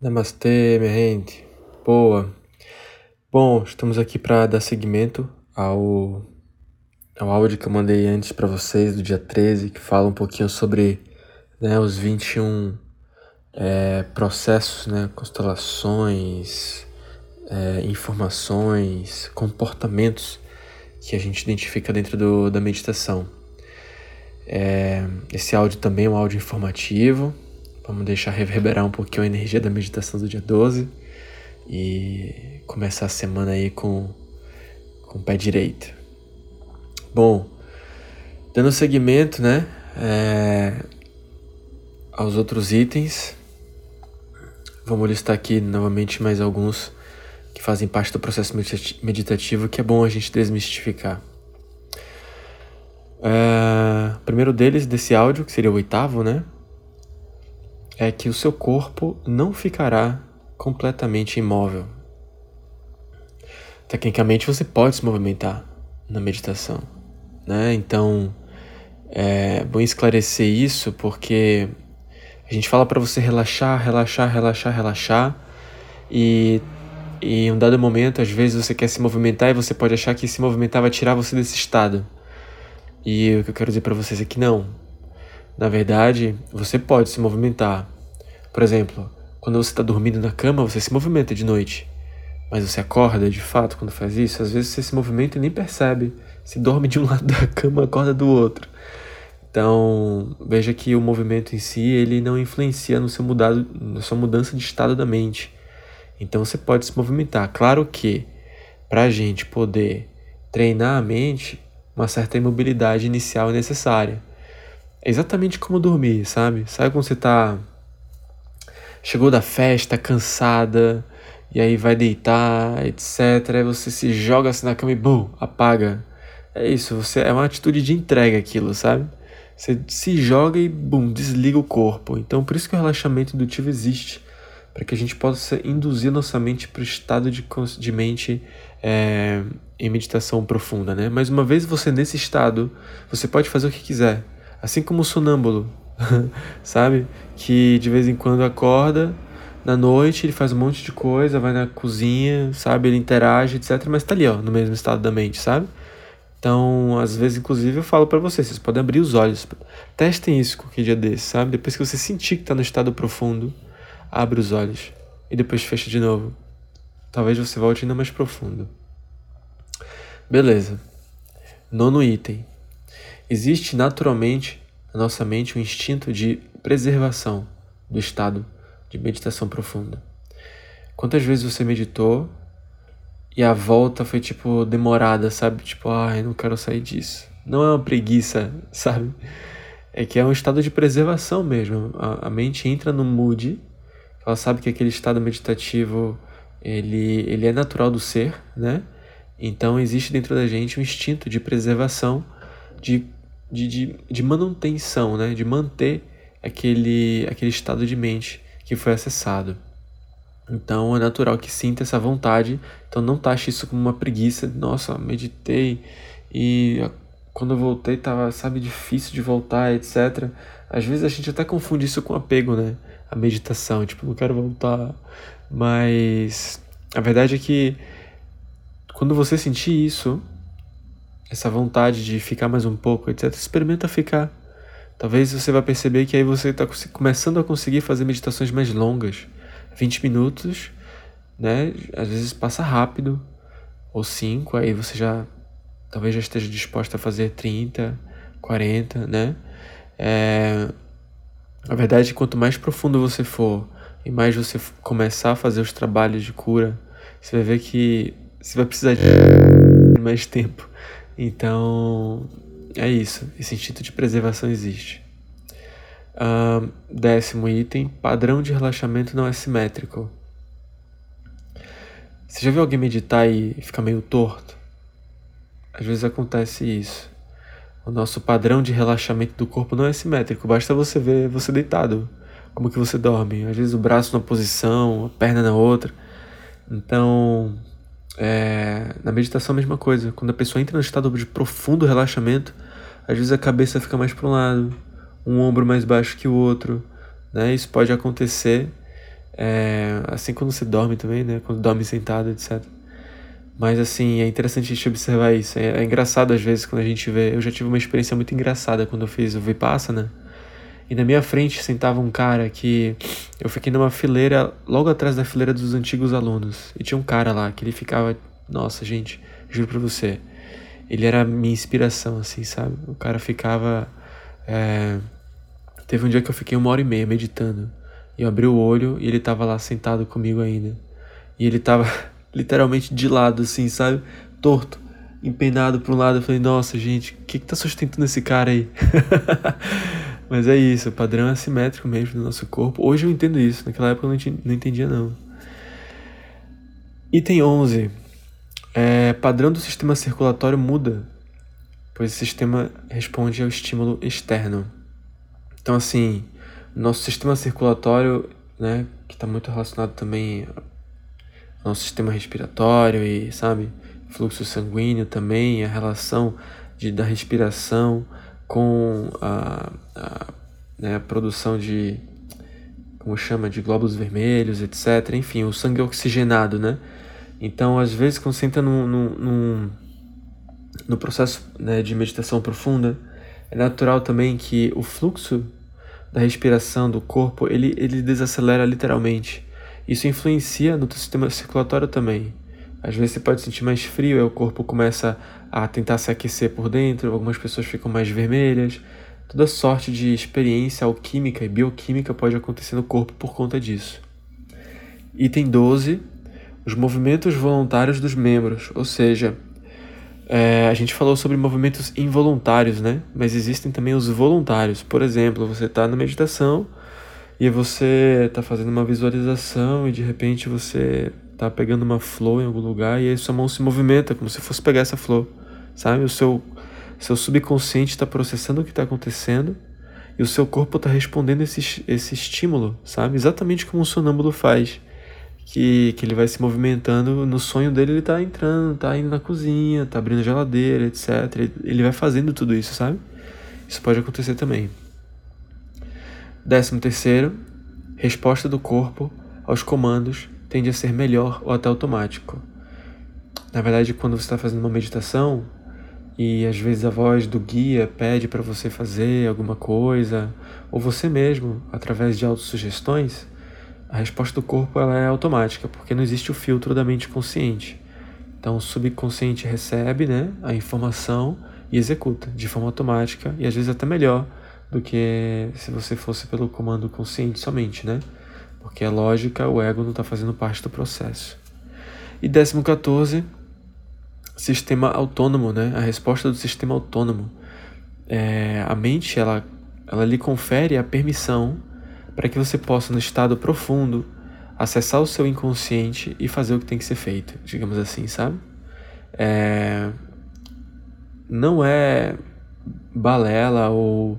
Namastê, minha gente. Boa. Bom, estamos aqui para dar seguimento ao, ao áudio que eu mandei antes para vocês do dia 13, que fala um pouquinho sobre né, os 21 é, processos, né, constelações, é, informações, comportamentos que a gente identifica dentro do, da meditação. É, esse áudio também é um áudio informativo, Vamos deixar reverberar um pouquinho a energia da meditação do dia 12 e começar a semana aí com, com o pé direito. Bom, dando seguimento, né, é, aos outros itens, vamos listar aqui novamente mais alguns que fazem parte do processo meditativo que é bom a gente desmistificar. É, primeiro deles, desse áudio, que seria o oitavo, né? É que o seu corpo não ficará completamente imóvel. Tecnicamente você pode se movimentar na meditação, né? Então é bom esclarecer isso porque a gente fala para você relaxar, relaxar, relaxar, relaxar e em um dado momento, às vezes você quer se movimentar e você pode achar que se movimentar vai tirar você desse estado. E o que eu quero dizer para vocês é que não. Na verdade, você pode se movimentar. Por exemplo, quando você está dormindo na cama, você se movimenta de noite. Mas você acorda de fato quando faz isso? Às vezes você se movimenta e nem percebe. Você dorme de um lado da cama, acorda do outro. Então, veja que o movimento em si, ele não influencia no seu mudado, na sua mudança de estado da mente. Então, você pode se movimentar. Claro que, para a gente poder treinar a mente, uma certa imobilidade inicial é necessária. É exatamente como dormir, sabe? Sabe quando você está chegou da festa cansada e aí vai deitar, etc. Aí você se joga assim na cama e bum, apaga. É isso, você é uma atitude de entrega aquilo, sabe? Você se joga e bum, desliga o corpo. Então por isso que o relaxamento indutivo existe, para que a gente possa induzir nossa mente para o estado de, de mente é, em meditação profunda, né? Mas uma vez você nesse estado, você pode fazer o que quiser, assim como o sonâmbulo, sabe? Que de vez em quando acorda na noite, ele faz um monte de coisa, vai na cozinha, sabe? Ele interage, etc. Mas tá ali, ó, no mesmo estado da mente, sabe? Então, às vezes, inclusive, eu falo para vocês, vocês podem abrir os olhos. Testem isso qualquer dia desse, sabe? Depois que você sentir que tá no estado profundo, abre os olhos e depois fecha de novo. Talvez você volte ainda mais profundo. Beleza. Nono item. Existe naturalmente na nossa mente um instinto de preservação do estado de meditação profunda. Quantas vezes você meditou e a volta foi tipo demorada, sabe? Tipo, ai, ah, não quero sair disso. Não é uma preguiça, sabe? É que é um estado de preservação mesmo. A, a mente entra no mood, ela sabe que aquele estado meditativo ele, ele é natural do ser, né? Então existe dentro da gente um instinto de preservação, de de, de, de manutenção, né? de manter aquele, aquele estado de mente que foi acessado. Então é natural que sinta essa vontade. Então não taxe isso como uma preguiça. Nossa, meditei e quando eu voltei tava, sabe, difícil de voltar, etc. Às vezes a gente até confunde isso com apego, né? A meditação, tipo, não quero voltar. Mas a verdade é que quando você sentir isso, essa vontade de ficar mais um pouco, etc., experimenta ficar. Talvez você vai perceber que aí você está começando a conseguir fazer meditações mais longas. 20 minutos, né? Às vezes passa rápido, ou 5, aí você já talvez já esteja disposto a fazer 30, 40, né? É, a verdade é que quanto mais profundo você for e mais você começar a fazer os trabalhos de cura, você vai ver que você vai precisar de mais tempo então, é isso. Esse instinto de preservação existe. Uh, décimo item: padrão de relaxamento não é simétrico. Você já viu alguém meditar e ficar meio torto? Às vezes acontece isso. O nosso padrão de relaxamento do corpo não é simétrico. Basta você ver você deitado, como que você dorme. Às vezes o braço numa posição, a perna na outra. Então, é, na meditação a mesma coisa. Quando a pessoa entra no estado de profundo relaxamento, às vezes a cabeça fica mais para um lado, um ombro mais baixo que o outro. Né? Isso pode acontecer É, assim quando você dorme também, né? Quando dorme sentado, etc. Mas assim, é interessante a gente observar isso. É, é, engraçado às vezes quando a gente vê. Eu já tive uma experiência muito engraçada quando eu fiz o Vipassana. E na minha frente sentava um cara que eu fiquei numa fileira, logo atrás da fileira dos antigos alunos. E tinha um cara lá que ele ficava, nossa, gente, juro pra você, ele era minha inspiração, assim, sabe? O cara ficava. É... Teve um dia que eu fiquei uma hora e meia meditando. E eu abri o olho e ele tava lá sentado comigo ainda. E ele tava literalmente de lado, assim, sabe? Torto, empenado para um lado. Eu falei, nossa, gente, o que, que tá sustentando esse cara aí? Mas é isso, o padrão é assimétrico mesmo do nosso corpo. Hoje eu entendo isso, naquela época eu não entendia não. Item 11. É, padrão do sistema circulatório muda, pois o sistema responde ao estímulo externo. Então assim, nosso sistema circulatório, né, que está muito relacionado também ao nosso sistema respiratório e, sabe, fluxo sanguíneo também, a relação de, da respiração com a, a, né, a produção de, como chama, de glóbulos vermelhos, etc. Enfim, o sangue oxigenado, né? Então, às vezes, quando você entra num, num, no processo né, de meditação profunda, é natural também que o fluxo da respiração do corpo, ele, ele desacelera literalmente. Isso influencia no teu sistema circulatório também. Às vezes você pode sentir mais frio, aí o corpo começa a tentar se aquecer por dentro, algumas pessoas ficam mais vermelhas. Toda sorte de experiência alquímica e bioquímica pode acontecer no corpo por conta disso. Item 12. Os movimentos voluntários dos membros, ou seja, é, a gente falou sobre movimentos involuntários, né? Mas existem também os voluntários. Por exemplo, você está na meditação e você está fazendo uma visualização e de repente você tá pegando uma flor em algum lugar e aí sua mão se movimenta como se fosse pegar essa flor, sabe? O seu seu subconsciente está processando o que está acontecendo e o seu corpo está respondendo esse, esse estímulo, sabe? Exatamente como um sonâmbulo faz. Que, que ele vai se movimentando, no sonho dele ele está entrando, está indo na cozinha, está abrindo a geladeira, etc. Ele vai fazendo tudo isso, sabe? Isso pode acontecer também. Décimo terceiro, resposta do corpo aos comandos tende a ser melhor ou até automático. Na verdade, quando você está fazendo uma meditação e às vezes a voz do guia pede para você fazer alguma coisa, ou você mesmo, através de autossugestões, a resposta do corpo ela é automática, porque não existe o filtro da mente consciente. Então o subconsciente recebe né, a informação e executa de forma automática e às vezes até melhor do que se você fosse pelo comando consciente somente, né? Porque a lógica, o ego não está fazendo parte do processo. E décimo 14, sistema autônomo, né? A resposta do sistema autônomo. É, a mente, ela, ela lhe confere a permissão para que você possa, no estado profundo, acessar o seu inconsciente e fazer o que tem que ser feito, digamos assim, sabe? É, não é balela ou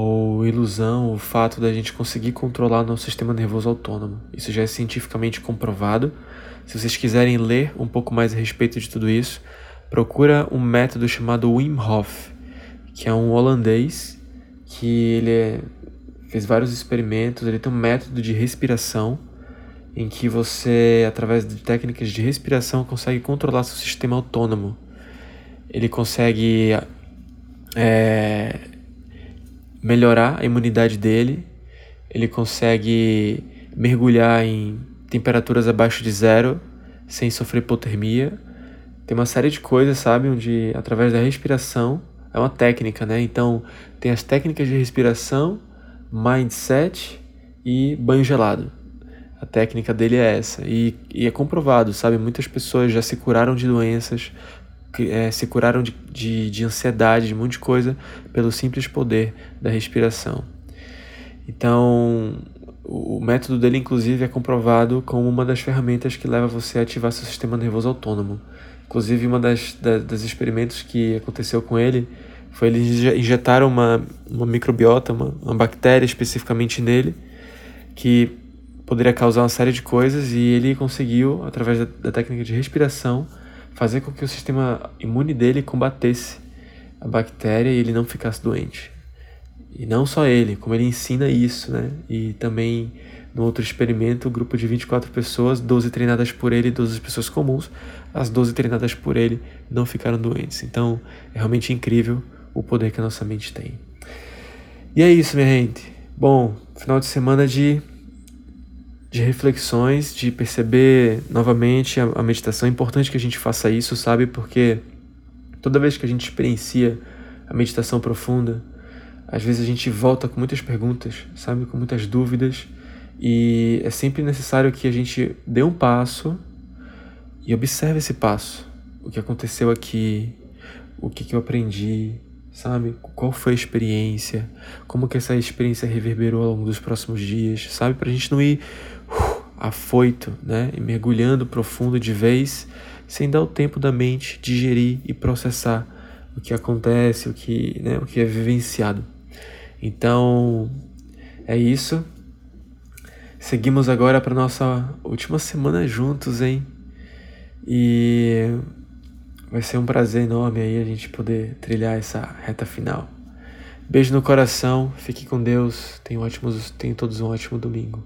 ou ilusão o fato da gente conseguir controlar nosso sistema nervoso autônomo. Isso já é cientificamente comprovado. Se vocês quiserem ler um pouco mais a respeito de tudo isso, procura um método chamado Wim Hof, que é um holandês que ele é, fez vários experimentos, ele tem um método de respiração em que você, através de técnicas de respiração, consegue controlar seu sistema autônomo. Ele consegue é, melhorar a imunidade dele, ele consegue mergulhar em temperaturas abaixo de zero sem sofrer hipotermia. Tem uma série de coisas, sabe, onde através da respiração é uma técnica, né? Então, tem as técnicas de respiração, mindset e banho gelado. A técnica dele é essa. E, e é comprovado, sabe? Muitas pessoas já se curaram de doenças é, se curaram de, de, de ansiedade, de um monte de coisa, pelo simples poder da respiração. Então, o método dele, inclusive, é comprovado como uma das ferramentas que leva você a ativar seu sistema nervoso autônomo. Inclusive, uma das, das, experimentos que aconteceu com ele foi eles injetaram uma, uma microbiota, uma, uma bactéria especificamente nele, que poderia causar uma série de coisas, e ele conseguiu, através da, da técnica de respiração, fazer com que o sistema imune dele combatesse a bactéria e ele não ficasse doente. E não só ele, como ele ensina isso, né? E também No outro experimento, o grupo de 24 pessoas, 12 treinadas por ele, 12 pessoas comuns, as 12 treinadas por ele não ficaram doentes. Então, é realmente incrível o poder que a nossa mente tem. E é isso, minha gente. Bom, final de semana de, de reflexões, de perceber novamente a, a meditação. É importante que a gente faça isso, sabe? Porque toda vez que a gente experiencia a meditação profunda, às vezes a gente volta com muitas perguntas, sabe? Com muitas dúvidas. E é sempre necessário que a gente dê um passo e observe esse passo. O que aconteceu aqui, o que, que eu aprendi, sabe? Qual foi a experiência, como que essa experiência reverberou ao longo dos próximos dias, sabe? Para a gente não ir afoito, né? E mergulhando profundo de vez, sem dar o tempo da mente digerir e processar o que acontece, o que, né, o que é vivenciado. Então, é isso. Seguimos agora para nossa última semana juntos, hein? E Vai ser um prazer enorme aí a gente poder trilhar essa reta final. Beijo no coração, fique com Deus, tenham, ótimos, tenham todos um ótimo domingo.